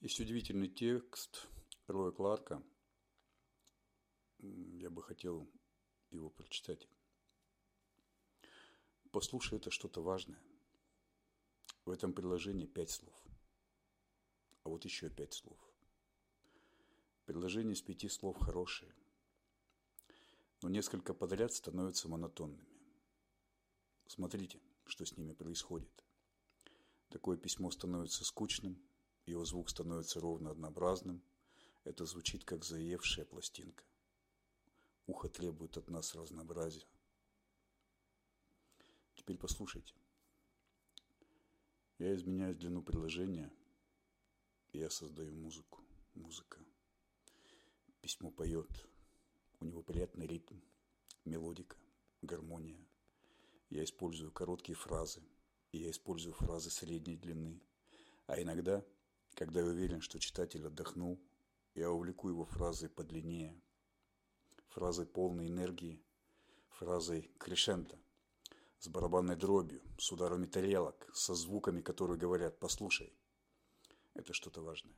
Есть удивительный текст Роя Кларка. Я бы хотел его прочитать. Послушай, это что-то важное. В этом предложении пять слов. А вот еще пять слов. Предложения из пяти слов хорошие, но несколько подряд становятся монотонными. Смотрите, что с ними происходит. Такое письмо становится скучным, его звук становится ровно однообразным. Это звучит, как заевшая пластинка. Ухо требует от нас разнообразия. Теперь послушайте. Я изменяю длину предложения, и я создаю музыку. Музыка. Письмо поет. У него приятный ритм, мелодика, гармония. Я использую короткие фразы, и я использую фразы средней длины. А иногда – когда я уверен, что читатель отдохнул, я увлеку его фразой подлиннее, фразой полной энергии, фразой крешента, с барабанной дробью, с ударами тарелок, со звуками, которые говорят «послушай». Это что-то важное.